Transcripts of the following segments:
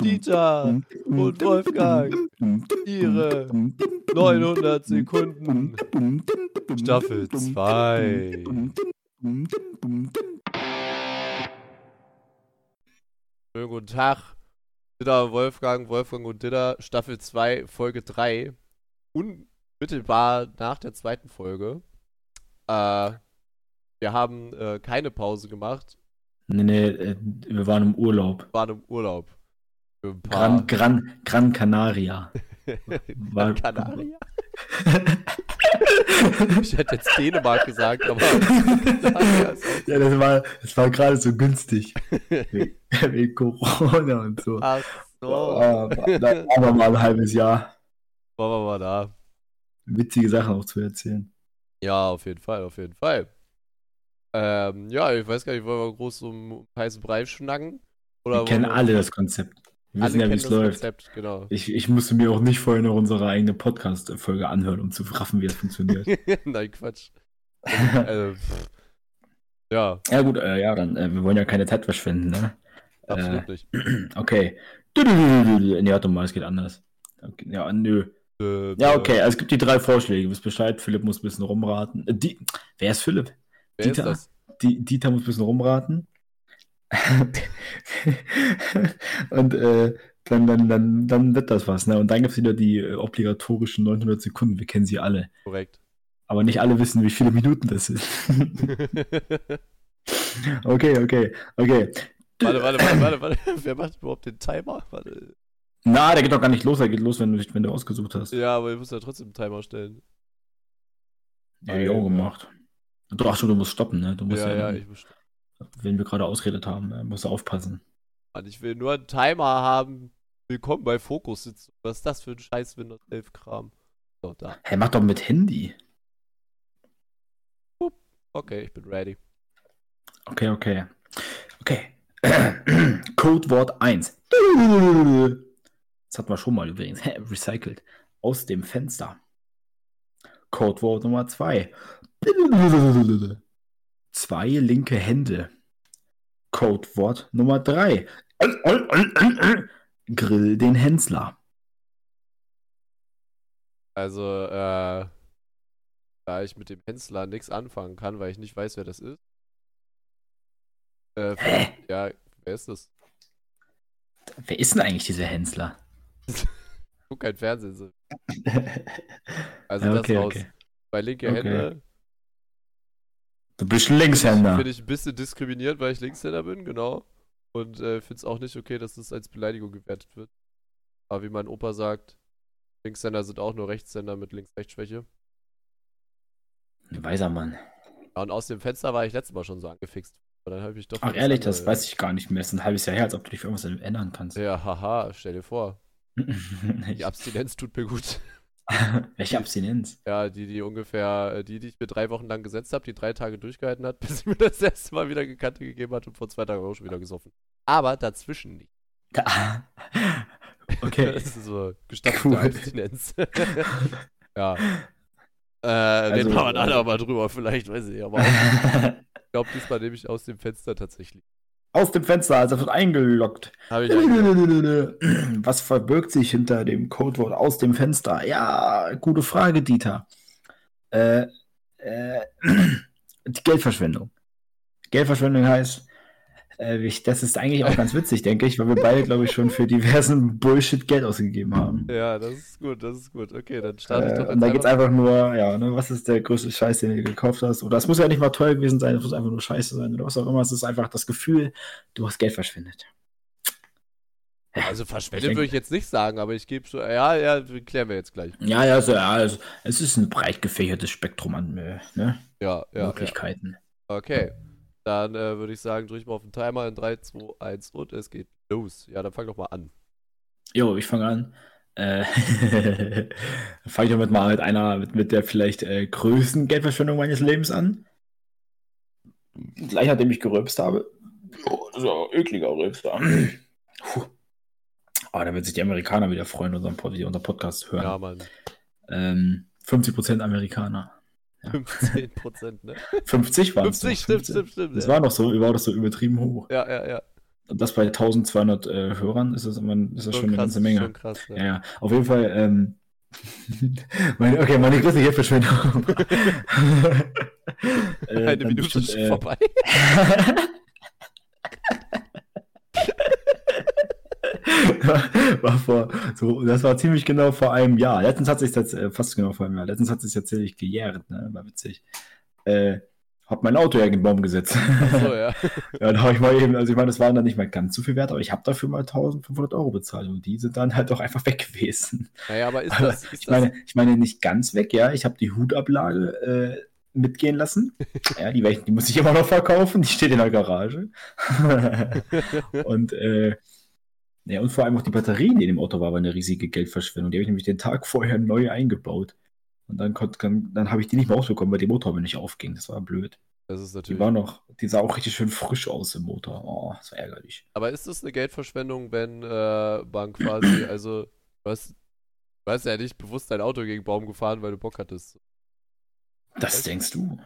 Dieter und Wolfgang, ihre 900 Sekunden, Staffel 2. Schönen guten Tag, Dieter Wolfgang, Wolfgang und Dieter, Staffel 2, Folge 3. Unmittelbar nach der zweiten Folge. Äh, wir haben äh, keine Pause gemacht, Nee, nee, äh, wir waren im Urlaub. waren im Urlaub. Gran, Gran, Gran Canaria. War- Kanaria? ich hätte jetzt Dänemark gesagt, aber Ja, das war, das war gerade so günstig. Wegen Corona und so. Ach so. Da haben wir mal ein halbes Jahr Wollen wir mal da. witzige Sachen auch zu erzählen. Ja, auf jeden Fall, auf jeden Fall. Ähm, ja, ich weiß gar nicht, wollen wir groß um, heißen Brei schnacken? Oder Wir kennen wollen alle das Konzept. Wir alle wissen ja, wie es das läuft. Konzept, genau. Ich, ich musste mir auch nicht vorher noch unsere eigene Podcast-Folge anhören, um zu raffen, wie es funktioniert. Nein, Quatsch. äh, pff. ja, ja, gut, äh, ja, dann, äh, wir wollen ja keine Zeit verschwenden, ne? absolut nicht. Okay. Nee, warte mal, es geht anders. Okay, ja, nö. Äh, Ja, äh, okay, also es gibt die drei Vorschläge. Du wisst Bescheid, Philipp muss ein bisschen rumraten. Äh, die, wer ist Philipp? Wer ist Dieter. das? Die, Dieter muss ein bisschen rumraten. Und äh, dann, dann, dann, dann wird das was. Ne? Und dann gibt es wieder die äh, obligatorischen 900 Sekunden. Wir kennen sie alle. Korrekt. Aber nicht alle wissen, wie viele Minuten das sind. okay, okay, okay. warte, warte, warte, warte, warte. Wer macht überhaupt den Timer? Warte. Na, der geht doch gar nicht los. Der geht los, wenn du, wenn du ausgesucht hast. Ja, aber ich muss ja trotzdem einen Timer stellen. Ja, ich auch gemacht. Du, ach schon, du musst stoppen, ne? Du musst Ja, ja, ja, ich muss. wenn wir gerade ausgeredet haben, äh, musst du aufpassen. Mann, ich will nur einen Timer haben. Willkommen bei Fokus sitzen. Was ist das für ein scheiß Windows 11 Kram? So, da. Hey, mach doch mit Handy. Okay, ich bin ready. Okay, okay. Okay. Codewort 1. Das hatten wir schon mal übrigens. Hä, Recycelt. Aus dem Fenster. Codewort Nummer 2. Zwei linke Hände. Codewort Nummer 3. Grill den Hensler. Also, äh, da ich mit dem Hensler nichts anfangen kann, weil ich nicht weiß, wer das ist. Äh, Hä? ja, wer ist das? Wer ist denn eigentlich dieser Hensler? Guck kein Fernsehen. So. Also Ja, das okay, raus. okay. Bei linke Okay. Hände Du bist Linkshänder. bin ich ein bisschen diskriminiert, weil ich Linkshänder bin, genau. Und äh, finde es auch nicht okay, dass das als Beleidigung gewertet wird. Aber wie mein Opa sagt, Linkshänder sind auch nur Rechtshänder mit Links-Rechts-Schwäche. Weiser Mann. Ja, und aus dem Fenster war ich letztes Mal schon so angefixt. Aber dann habe ich doch. Ach ehrlich, das weiß ich gar nicht mehr. Es ist ein halbes Jahr her, als ob du dich für irgendwas ändern kannst. Ja, haha, stell dir vor. Die Abstinenz tut mir gut. Welche Abstinenz? Ja, die, die ungefähr, äh, die, die ich mir drei Wochen lang gesetzt habe, die drei Tage durchgehalten hat, bis sie mir das erste Mal wieder Gekannte gegeben hat und vor zwei Tagen auch schon wieder gesoffen. Aber dazwischen nicht. okay. Das ist so gestaffelte Cool. Abstinenz. ja. Äh, Also, reden wir alle mal drüber, vielleicht, weiß ich, aber ich glaube, diesmal nehme ich aus dem Fenster tatsächlich. Aus dem Fenster, also wird eingeloggt. Eigentlich. Was verbirgt sich hinter dem Codewort aus dem Fenster? Ja, gute Frage, Dieter. Äh, äh, die Geldverschwendung. Geldverschwendung heißt, ich, das ist eigentlich auch ganz witzig, denke ich, weil wir beide, glaube ich, schon für diversen Bullshit Geld ausgegeben haben. Ja, das ist gut, das ist gut. Okay, dann starte ich Äh, doch und da geht es einfach nur, ja, ne, was ist der größte Scheiß, den du gekauft hast? Oder es muss ja nicht mal teuer gewesen sein, es muss einfach nur Scheiße sein oder was auch immer. Es ist einfach das Gefühl, du hast Geld verschwendet. Also verschwendet würde ich jetzt nicht sagen, aber ich gebe schon. Ja, ja, klären wir jetzt gleich. Ja, ja, also, ja also, es ist ein breit gefächertes Spektrum an äh, ne, ja. Möglichkeiten. Okay. Dann äh, würde ich sagen, drücke ich mal auf den Timer in 3, 2, 1 und es geht los. Ja, dann fang doch mal an. Jo, ich fange an. Äh, fange ich damit mal mit einer, mit, mit der vielleicht äh, größten Geldverschwendung meines Lebens an. Gleich nachdem ich gerülpst habe. Oh, das ist ja ein ekliger Rülpser. Puh. Oh, da wird sich die Amerikaner wieder freuen, unseren, Pod die unseren Podcast hören. Ja, Mann. Ähm, 50% Amerikaner. Ja. 15 Prozent, ne? 50 waren es. 50, stimmt, stimmt, stimmt. Das ja. war noch so, war doch so übertrieben hoch. ja, ja, ja. Und das bei 1200 äh, Hörern ist das, immer, ist das schon, eine ganze Menge. Schon krass, ja. Ja, ja. Auf jeden Fall, ähm, meine, okay, meine größte Geldverschwendung. Äh, Eine dann Minute ist äh, vorbei. war vor, so, das war ziemlich genau vor einem Jahr. Letztens hat sich das, äh, fast genau vor einem Jahr, letztens hat sich tatsächlich gejährt, ne? War witzig. Äh, hab mein Auto ja gegen den Baum gesetzt. So, ja. ja, da habe ich mal eben, also ich meine, das waren dann nicht mal ganz so viel wert, aber ich habe dafür mal 1500 Euro bezahlt und die sind dann halt doch einfach weg gewesen. Naja, aber ist Aber das, ist ich, das meine, ich meine nicht ganz weg, ja. Ich habe die Hutablage äh, mitgehen lassen. Ja, die, die muss ich immer noch verkaufen. Die steht in der Garage. und, äh, ja, und vor allem auch die Batterien, die in dem Auto war, war eine riesige Geldverschwendung. Die habe ich nämlich den Tag vorher neu eingebaut. Und dann, kann, dann habe ich die nicht mehr ausbekommen, weil die Motor mir nicht aufging. Das war blöd. das ist Die natürlich. war noch, die sah auch richtig schön frisch aus im Motor. Oh, das war ärgerlich. Aber ist das eine Geldverschwendung, wenn äh, man quasi, also, hast, du hast ja nicht bewusst dein Auto gegen den Baum gefahren, weil du Bock hattest. Das Was? denkst du?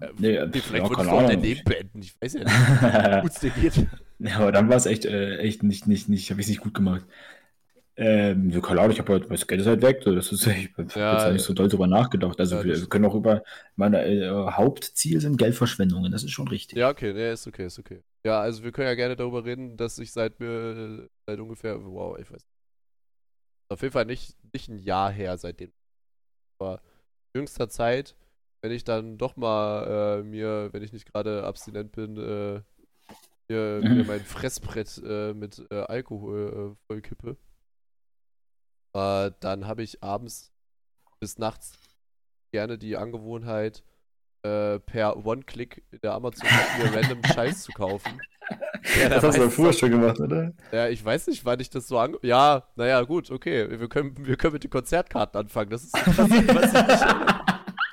Äh, Nee, nee, vielleicht ja, würdest du auch dein. Leben beenden. Ich weiß ja nicht, gut. Ja, aber dann war es echt, äh, echt nicht, nicht, nicht, habe ich nicht gut gemacht. Ähm, so, keine Ahnung, ich habe halt, das Geld ist halt weg, so, das ist, ich habe jetzt Ja, ja nicht so doll drüber nachgedacht. Also Ja, wir, wir können auch über, meine äh, Hauptziel sind Geldverschwendungen, das ist schon richtig. Ja, okay, nee, ist okay, ist okay. Ja, also wir können ja gerne darüber reden, dass ich seit mir, seit ungefähr, wow, ich weiß nicht. Auf jeden Fall nicht, nicht ein Jahr her seitdem. Aber jüngster Zeit, wenn ich dann doch mal äh, mir, wenn ich nicht gerade abstinent bin, äh, mir, Mhm. mir mein Fressbrett äh, mit äh, Alkohol äh, vollkippe, äh, dann habe ich abends bis nachts gerne die Angewohnheit, äh, per One-Click in der Amazon-App mir random Scheiß zu kaufen. Ja, da das hast du ja früher schon gemacht, oder? Ja, ich weiß nicht, wann ich das so ange... Ja, naja, gut, okay. Wir können, wir können mit den Konzertkarten anfangen. Das ist das, was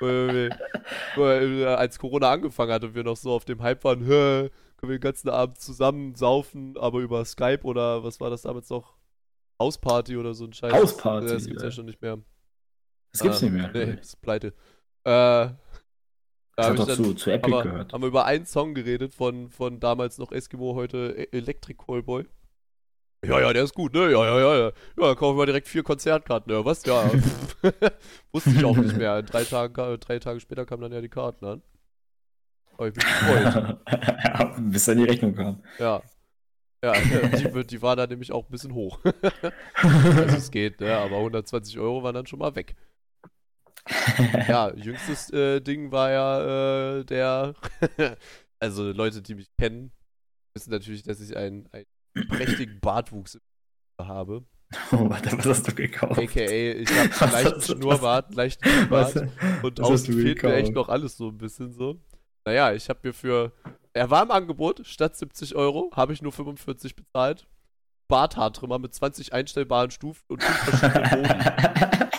ich äh, als Corona angefangen hat und wir noch so auf dem Hype waren, können wir den ganzen Abend zusammen saufen, aber über Skype oder was war das damals noch? Hausparty oder so ein Scheiß. Hausparty, Ja, Das gibt's ja ja. schon nicht mehr. Das gibt's Ah, nicht mehr. Nee, das ist pleite. Äh, da das hat doch dann, zu, zu Epic aber, gehört. haben wir über einen Song geredet von, von damals noch Eskimo, heute E- Electric Callboy. Ja, ja, der ist gut, ne? Ja, ja, ja, ja. Ja, dann kaufen wir direkt vier Konzertkarten. Ja, was? Ja. Wusste ich auch nicht mehr. Drei Tagen, ka- drei Tage später kamen dann ja die Karten an. Hab ich mich gefreut. ja, bis dann die Rechnung kam. Ja. Ja, die, die war da nämlich auch ein bisschen hoch. also es geht, ne? Aber 120 Euro waren dann schon mal weg. Ja, jüngstes äh, Ding war ja äh, der. also Leute, die mich kennen, wissen natürlich, dass ich einen, einen prächtigen Bartwuchs habe. Oh, warte, was hast du gekauft? AKA, ich habe leichten Schnurrbart, leichten Was, Bart und außen du fehlt mir echt noch alles so ein bisschen so. Naja, ich habe mir für. Er war im Angebot, statt 70 Euro, habe ich nur 45 bezahlt. Barthaartrimmer mit 20 einstellbaren Stufen und 5 verschiedenen Modi.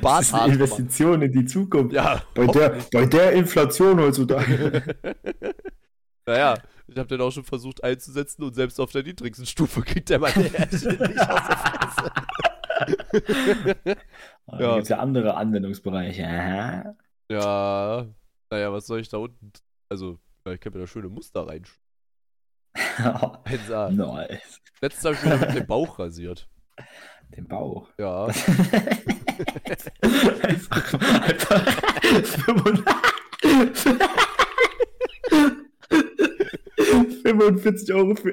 Das ist eine. Investition in die Zukunft. Ja, Bei der, bei der Inflation heutzutage. naja, ich habe den auch schon versucht einzusetzen und selbst auf der niedrigsten Stufe kriegt der meine Härchen nicht aus der Fresse. Da Ja. gibt es ja andere Anwendungsbereiche. Ja, naja, was soll ich da unten? Also, ich kann mir da schöne Muster rein. Eins A. nice. Letztens habe ich mir damit den Bauch rasiert. Den Bauch. Ja. einfach, einfach 45 Euro für,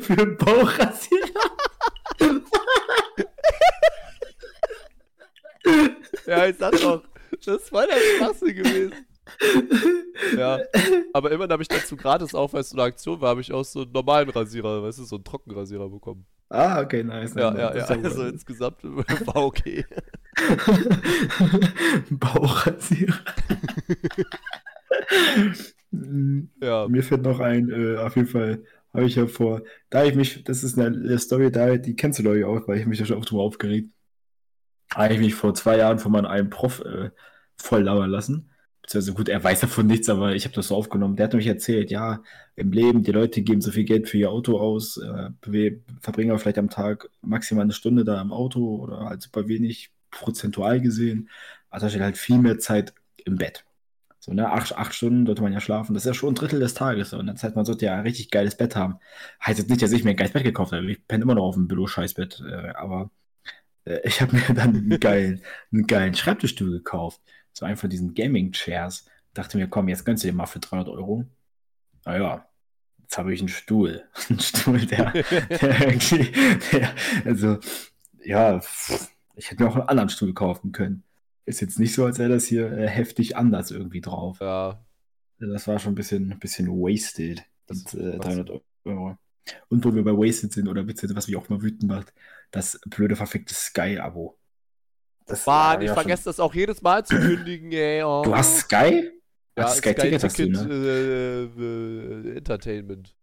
für einen Bauchrasierer. Ja, ich sag doch, das war der Schwachsinn gewesen. Ja, aber immerhin habe ich dazu gratis auch, weil es so eine Aktion war, habe ich auch so einen normalen Rasierer, weißt du, so einen Trockenrasierer bekommen. Ah, okay, nice. Ja, ja, ja, also gut. insgesamt war okay. Bauchrasierer. Ja, Mir fällt noch ein, äh, auf jeden Fall habe ich ja vor, da ich mich, das ist eine, Story, da, die kennst du glaube ich auch, weil ich mich da schon oft drüber aufgeregt. Habe ich mich vor zwei Jahren von meinem einen Prof äh, voll lauern lassen. Beziehungsweise gut, er weiß davon nichts, aber ich habe das so aufgenommen. Der hat nämlich erzählt, ja, im Leben, die Leute geben so viel Geld für ihr Auto aus, äh, verbringen aber vielleicht am Tag maximal eine Stunde da im Auto oder halt super wenig prozentual gesehen. Also steht halt viel mehr Zeit im Bett. So, ne, acht, acht Stunden sollte man ja schlafen. Das ist ja schon ein Drittel des Tages. So. Und das heißt, man sollte ja ein richtig geiles Bett haben. Heißt jetzt nicht, dass ich mir ein geiles Bett gekauft habe. Ich penne immer noch auf dem Billo-Scheißbett. Äh, aber äh, ich habe mir dann einen geilen, einen geilen Schreibtischstuhl gekauft. So einen von diesen Gaming-Chairs. Dachte mir, komm, jetzt gönnst du dir mal für 300 Euro. Naja, jetzt habe ich einen Stuhl. einen Stuhl, der, der irgendwie, der, also, ja, ich hätte mir auch einen anderen Stuhl kaufen können. Ist jetzt nicht so, als wäre das hier äh, heftig anders irgendwie drauf. Ja. Das war schon ein bisschen, ein bisschen wasted. Das, äh, 300 Euro. Und wo wir bei Wasted sind, oder beziehungsweise was mich auch mal wütend macht, das blöde verfickte Sky-Abo. Das Mann, ich ja vergesse das auch jedes Mal zu kündigen, ey. Oh. Du hast Sky? Ja, Sky, Sky Ticket, hast du, ne? Äh, äh, Entertainment.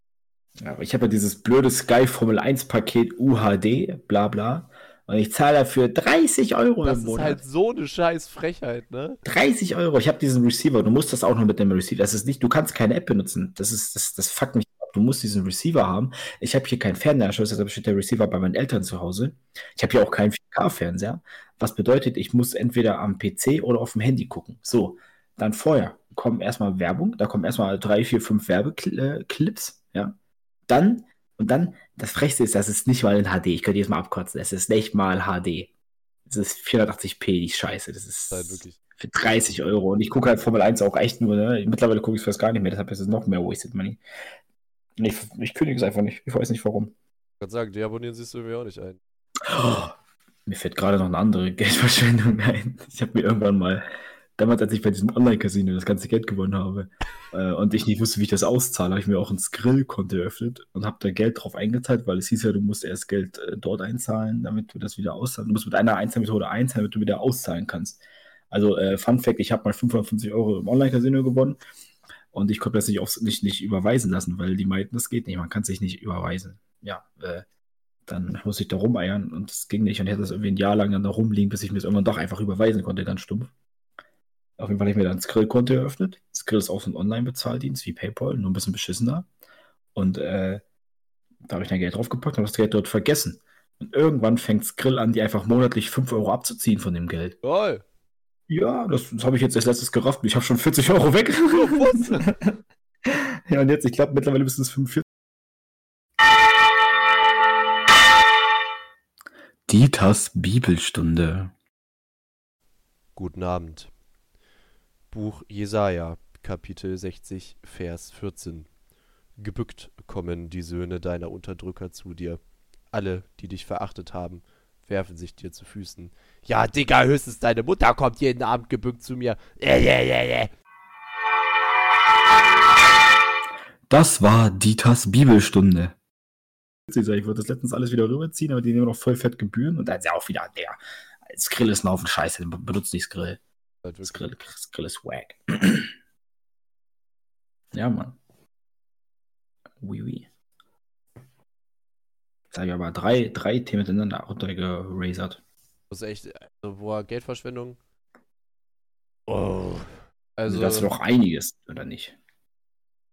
Ja, aber ich habe ja dieses blöde Sky Formel 1 Paket UHD, bla bla. Und ich zahle dafür 30 Euro das im Monat. Das ist halt so eine scheiß Frechheit, ne? 30 Euro. Ich habe diesen Receiver. Du musst das auch noch mit dem Receiver. Das ist nicht, du kannst keine App benutzen. Das ist, das, das fuckt mich ab. Du musst diesen Receiver haben. Ich habe hier keinen Fernseher, deshalb steht der Receiver bei meinen Eltern zu Hause. Ich habe hier auch keinen 4K-Fernseher. Was bedeutet, ich muss entweder am PC oder auf dem Handy gucken. So, dann vorher kommen erstmal Werbung. Da kommen erstmal drei, vier, fünf Werbeclips. Ja. Dann und dann, das Frechste ist, das ist nicht mal in HD. Ich könnte jetzt mal abkotzen. Es ist nicht mal HD. Es ist 480p, die Scheiße. Das ist wirklich. für 30 Euro. Und ich gucke halt Formel 1 auch echt nur. Ne? Mittlerweile gucke ich es fast gar nicht mehr. Deshalb ist es noch mehr Wasted Money. Ich, ich kündige es einfach nicht. Ich weiß nicht warum. Ich kann sagen, die abonnieren siehst du mir auch nicht ein. Oh, mir fällt gerade noch eine andere Geldverschwendung ein. Ich habe mir irgendwann mal damals, als ich bei diesem Online-Casino das ganze Geld gewonnen habe äh, und ich nicht wusste, wie ich das auszahle, habe ich mir auch ein Skrill-Konto eröffnet und habe da Geld drauf eingezahlt, weil es hieß ja, du musst erst Geld äh, dort einzahlen, damit du das wieder auszahlen. Du musst mit einer Einzahlmethode einzahlen, damit du wieder auszahlen kannst. Also, äh, Fun Fact: Ich habe mal 550 Euro im Online-Casino gewonnen und ich konnte das nicht, auf, nicht, nicht überweisen lassen, weil die meinten, das geht nicht, man kann sich nicht überweisen. Ja, äh, dann muss ich da rumeiern und es ging nicht und ich hatte das irgendwie ein Jahr lang dann da rumliegen, bis ich mir das irgendwann doch einfach überweisen konnte, ganz stumpf. Auf jeden Fall habe ich mir dann Skrill-Konto eröffnet. Skrill ist auch so ein Online-Bezahldienst wie PayPal, nur ein bisschen beschissener. Und äh, da habe ich dann Geld draufgepackt und habe das Geld dort vergessen. Und irgendwann fängt Skrill an, die einfach monatlich 5 Euro abzuziehen von dem Geld. Toll. Ja, das, das habe ich jetzt als letztes gerafft. Ich habe schon 40 Euro weg. ja, und jetzt, ich glaube, mittlerweile müssen es 45. Dieters Bibelstunde. Guten Abend. Buch Jesaja, Kapitel 60, Vers 14. Gebückt kommen die Söhne deiner Unterdrücker zu dir. Alle, die dich verachtet haben, werfen sich dir zu Füßen. Ja, Digga, höchstens deine Mutter kommt jeden Abend gebückt zu mir. Das war Dieters Bibelstunde. Ich würde das letztens alles wieder rüberziehen, aber die nehmen noch voll fett Gebühren und dann ist ja auch wieder der. Skrill ist ein Haufen Scheiße, benutzt nicht Skrill. Das Grill, das Grill ist wack. ja, Mann. Oui, oui. Jetzt habe ich aber drei, drei Themen miteinander runtergerasert. Das ist echt, also, boah, Geldverschwendung. Oh. Also, also das ist doch einiges, oder nicht?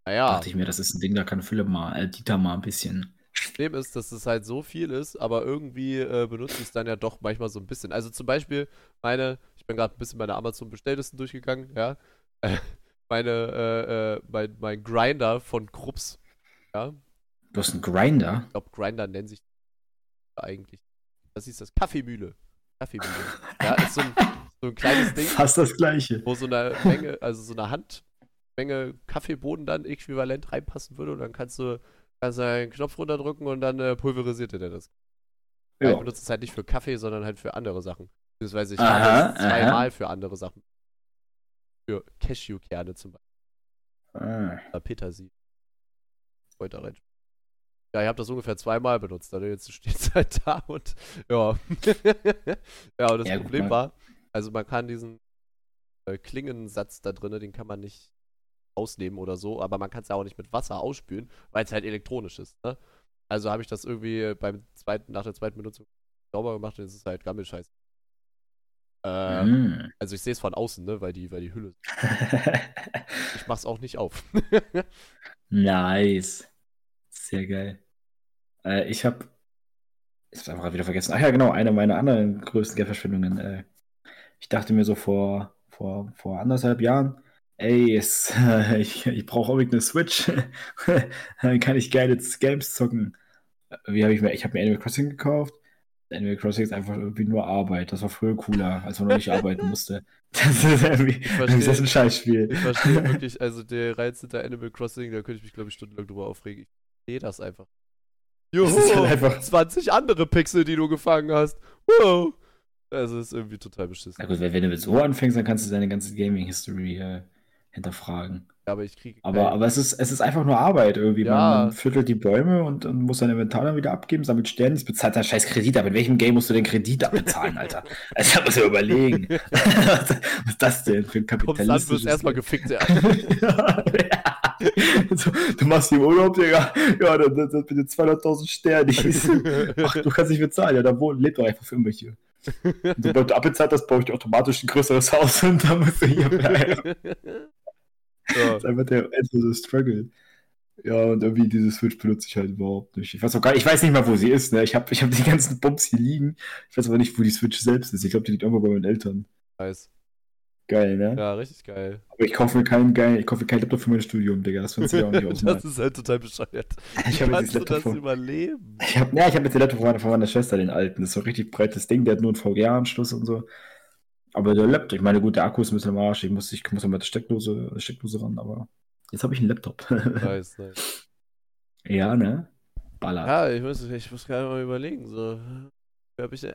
Naja. Dachte ich mir, das ist ein Ding, da kann Philipp mal, äh, Dieter mal ein bisschen. Das Problem ist, dass es halt so viel ist, aber irgendwie äh, benutze ich es dann ja doch manchmal so ein bisschen. Also zum Beispiel meine, bin gerade ein bisschen meine Amazon-Bestelllisten durchgegangen, ja. meine, äh, äh, mein, mein Grinder von Krups, ja. Du hast einen Grinder? Ich glaube, Grinder nennen sich eigentlich. Das ist das Kaffeemühle. Kaffeemühle. ja, ist so ein, so ein kleines Ding. Fast das gleiche. Wo so eine Menge, also so eine Handmenge Kaffeeboden dann äquivalent reinpassen würde und dann kannst du, kannst einen Knopf runterdrücken und dann äh, pulverisiert er das. Ja. Ich benutze es halt nicht für Kaffee, sondern halt für andere Sachen. Beziehungsweise ich habe es zweimal für andere Sachen. Für Cashewkerne zum Beispiel. Ah. Oder Petersilie. Heute rein. Ja, ich habe das ungefähr zweimal benutzt. Also jetzt steht es halt da und ja. ja, und das ja, Problem war, also man kann diesen äh, Klingensatz da drin, den kann man nicht ausnehmen oder so, aber man kann es ja auch nicht mit Wasser ausspülen, weil es halt elektronisch ist. Ne? Also habe ich das irgendwie beim zweiten, nach der zweiten Benutzung sauber gemacht und jetzt ist es halt Gammelscheiß. Äh, mm. Also ich sehe es von außen, ne, weil die, weil die Hülle. ich mach's auch nicht auf. nice. Sehr geil. Äh, ich habe ich hab's einfach wieder vergessen. Ach ja, genau, eine meiner anderen größten Geldverschwendungen. Äh, ich dachte mir so vor, vor, vor anderthalb Jahren, ey, es, ich, ich brauche unbedingt eine Switch. Dann kann ich geile Games zocken. Wie habe ich mir, ich habe mir Animal Crossing gekauft. Animal Crossing ist einfach irgendwie nur Arbeit. Das war früher cooler, als man noch nicht arbeiten musste. Das ist irgendwie verstehe. das ist ein Scheißspiel. Ich verstehe wirklich, also der Reiz hinter Animal Crossing, da könnte ich mich, glaube ich, stundenlang drüber aufregen. Ich verstehe das einfach. Juhu, Das halt einfach- 20 andere Pixel, die du gefangen hast. Wow. Also ist irgendwie total beschissen. Na gut, wenn wenn du mit so anfängst, dann kannst du deine ganze Gaming-History äh, hinterfragen. Aber ich kriege. Aber, aber es, ist, es ist einfach nur Arbeit irgendwie. Ja. Man, man viertelt die Bäume und, und muss sein Inventar dann wieder abgeben, sammelt Sterne, das bezahlt dann scheiß Kredit ab. In welchem Game musst du den Kredit abbezahlen, Alter? Also da musst du überlegen. was, was ist das denn für ein kommst an, wirst erstmal gefickt, ja. ja. so, du machst hier Urlaub, Digga. Ja, dann, dann, dann bitte 200.000 Sterne. Ach, du kannst nicht bezahlen. Ja, dann lebt doch einfach für. Und sobald du abbezahlt hast, baue ich automatisch ein größeres Haus und dann musst du hier bleiben. Ja. Das ist einfach der endlose Struggle. Ja, und irgendwie diese Switch benutze ich halt überhaupt nicht. Ich weiß auch gar ich weiß nicht mal, wo sie ist. Ne? Ich habe ich hab die ganzen Bums hier liegen. Ich weiß aber nicht, wo die Switch selbst ist. Ich glaube, die liegt irgendwo bei meinen Eltern. Nice. Geil, ne? Ja, richtig geil. Aber ich kaufe mir keinen geil, ich kaufe mir keinen Laptop für mein Studium, Digga. Das findest du ja auch nicht das ausmalen. ist halt total bescheuert. Ich Wie habe jetzt kannst das du das von, überleben? ich hab, ja, ich habe jetzt den Laptop von meiner, von meiner Schwester, den alten. Das ist so ein richtig breites Ding, der hat nur einen VGA-Anschluss und so. Aber der Laptop, ich meine, gut, der Akku ist ein bisschen am Arsch. Ich muss, ich muss mit der Steckdose, Steckdose ran, aber jetzt habe ich einen Laptop. Nice, nice. ja, ne? Baller. Ja, ich muss, ich muss gerade mal überlegen. So.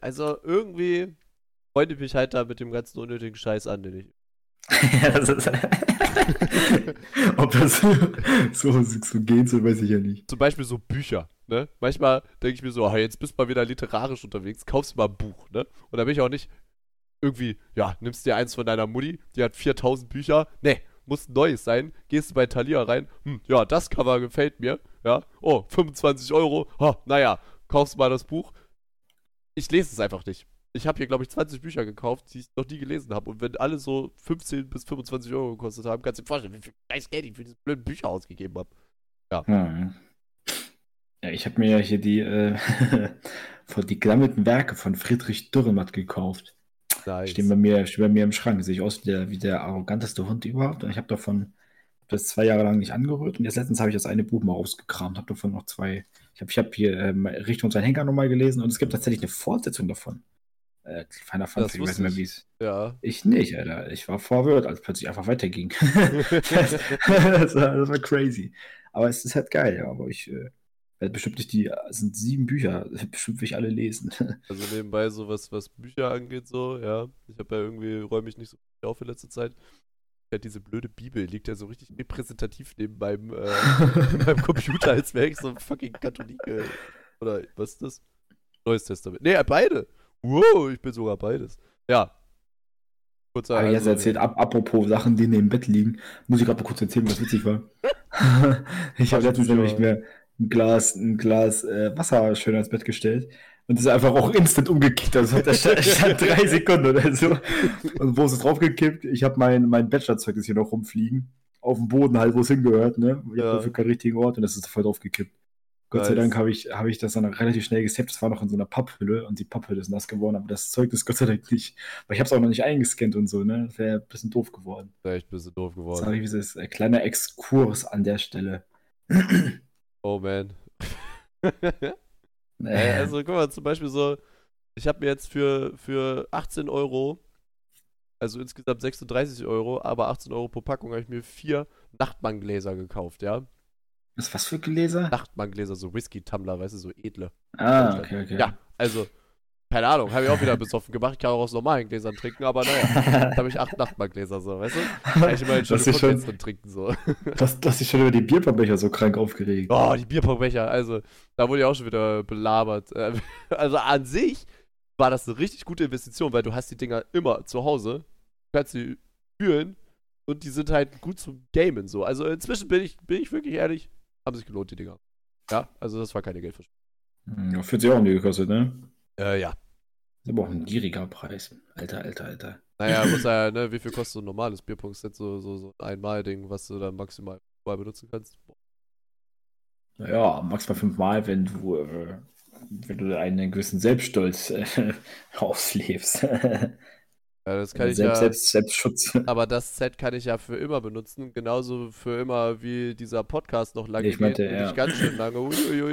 Also irgendwie freunde ich mich halt da mit dem ganzen unnötigen Scheiß an, den ich. Ja, das ist. Ob das so, so gehen soll, weiß ich ja nicht. Zum Beispiel so Bücher, ne? Manchmal denke ich mir so, ah, jetzt bist du mal wieder literarisch unterwegs, kaufst mal ein Buch, ne? Und da bin ich auch nicht irgendwie, ja, nimmst dir eins von deiner Mutti, die hat 4000 Bücher, ne, muss ein neues sein, gehst du bei Thalia rein, hm, ja, das Cover gefällt mir, ja, oh, 25 Euro, ha, naja, kaufst mal das Buch. Ich lese es einfach nicht. Ich habe hier, glaube ich, 20 Bücher gekauft, die ich noch nie gelesen habe. Und wenn alle so 15 bis 25 Euro gekostet haben, kannst du dir vorstellen, wie viel scheiß Geld ich für diese blöden Bücher ausgegeben habe. Hm. Ja, ich habe mir ja hier die, äh, die gesammelten Werke von Friedrich Dürrenmatt gekauft. Nice. Stehen bei mir, stehen bei mir im Schrank. Sehe ich aus wie der, wie der arroganteste Hund überhaupt. Und ich habe davon das zwei Jahre lang nicht angerührt. Und jetzt letztens habe ich das eine Buch mal rausgekramt. Habe davon noch zwei. Ich habe ich hab hier ähm, Richtung sein Henker nochmal gelesen. Und es gibt tatsächlich eine Fortsetzung davon. Äh, Final Fantasy, ich weiß nicht mehr, wie es. Ja. Ich nicht, Alter. Ich war verwirrt, als plötzlich einfach weiterging. das, das, war, das war crazy. Aber es ist halt geil, ja. Aber ich äh, bestimmt nicht die. Sind sieben Bücher. Bestimmt will ich alle lesen. Also nebenbei so was, was Bücher angeht, so, ja. Ich habe ja irgendwie, räume ich nicht so viel auf in letzter Zeit. Ja, diese blöde Bibel liegt ja so richtig repräsentativ neben meinem, äh, meinem Computer, als wäre ich so ein fucking Katholike. Oder was ist das? Neues Testament. Nee, beide. Wow, ich bin sogar beides. Ja. Kurzer, Aber jetzt also, erzählt, ab, apropos Sachen, die neben dem Bett liegen, muss ich gerade kurz erzählen, was witzig war. ich habe letztens nämlich mir ein Glas, ein Glas äh, Wasser schön ans Bett gestellt und ist einfach auch instant umgekippt. Also da stand, stand drei Sekunden oder so. Und wo ist es draufgekippt? Ich habe mein, mein Bachelorzeugnis hier noch rumfliegen. Auf dem Boden halt, wo es hingehört, ne? Ich Ja. habe dafür keinen richtigen Ort und das ist voll draufgekippt. Gott sei. Dank habe ich, habe ich das dann relativ schnell gesappt. Das war noch in so einer Papphülle und die Papphülle ist nass geworden, aber das Zeugnis Gott sei Dank nicht. Weil ich habe es auch noch nicht eingescannt und so, ne? Das wäre ein bisschen doof geworden. Echt ein bisschen doof Sag geworden. ich, wie es ist. Ein kleiner Exkurs an der Stelle. Oh man. Äh, Äh, also guck mal, zum Beispiel so, ich habe mir jetzt für, für 18 Euro, also insgesamt 36 Euro, aber 18 Euro pro Packung, habe ich mir vier Nachtmanngläser gekauft, ja? was, was für Gläser? Nachtmanngläser, so Whisky-Tumbler, weißt du, so edle. Ah, okay, okay. Ja, also, keine Ahnung, habe ich auch wieder besoffen gemacht. Ich kann auch aus normalen Gläsern trinken, aber naja, da habe ich acht Nachtmanngläser, so, weißt du? Kann ich immer einen das schönen ist schon, Cocktails drin trinken, so. das, das ist schon über die Bierpapbecher so krank aufgeregt. Oh, die Bierpongbecher, also, da wurde ja auch schon wieder belabert. Äh, Also an sich war das eine richtig gute Investition, weil du hast die Dinger immer zu Hause, kannst sie fühlen und die sind halt gut zum Gamen so. Also inzwischen bin ich, bin ich wirklich ehrlich, haben sich gelohnt, die Dinger. Ja, also das war keine Geldverschwendung. Ja, 40 Euro haben die gekostet, ne? Äh, ja. Das ist aber auch ein gieriger Preis. Alter, alter, alter. Naja, muss ja, ne, wie viel kostet so ein normales Bierpong-Set, so, so, so ein Einmal-Ding, was du dann maximal mal benutzen kannst? Boah. Naja, maximal fünfmal, wenn du, äh, wenn du einen gewissen Selbststolz äh, auslebst. Ja, das kann ich Selbst, ja. selbst, Selbstschutz. Aber das Set kann ich ja für immer benutzen. Genauso für immer, wie dieser Podcast noch lange Ich meinte, geht. ja. Nicht ganz schön lange. Uiuiui.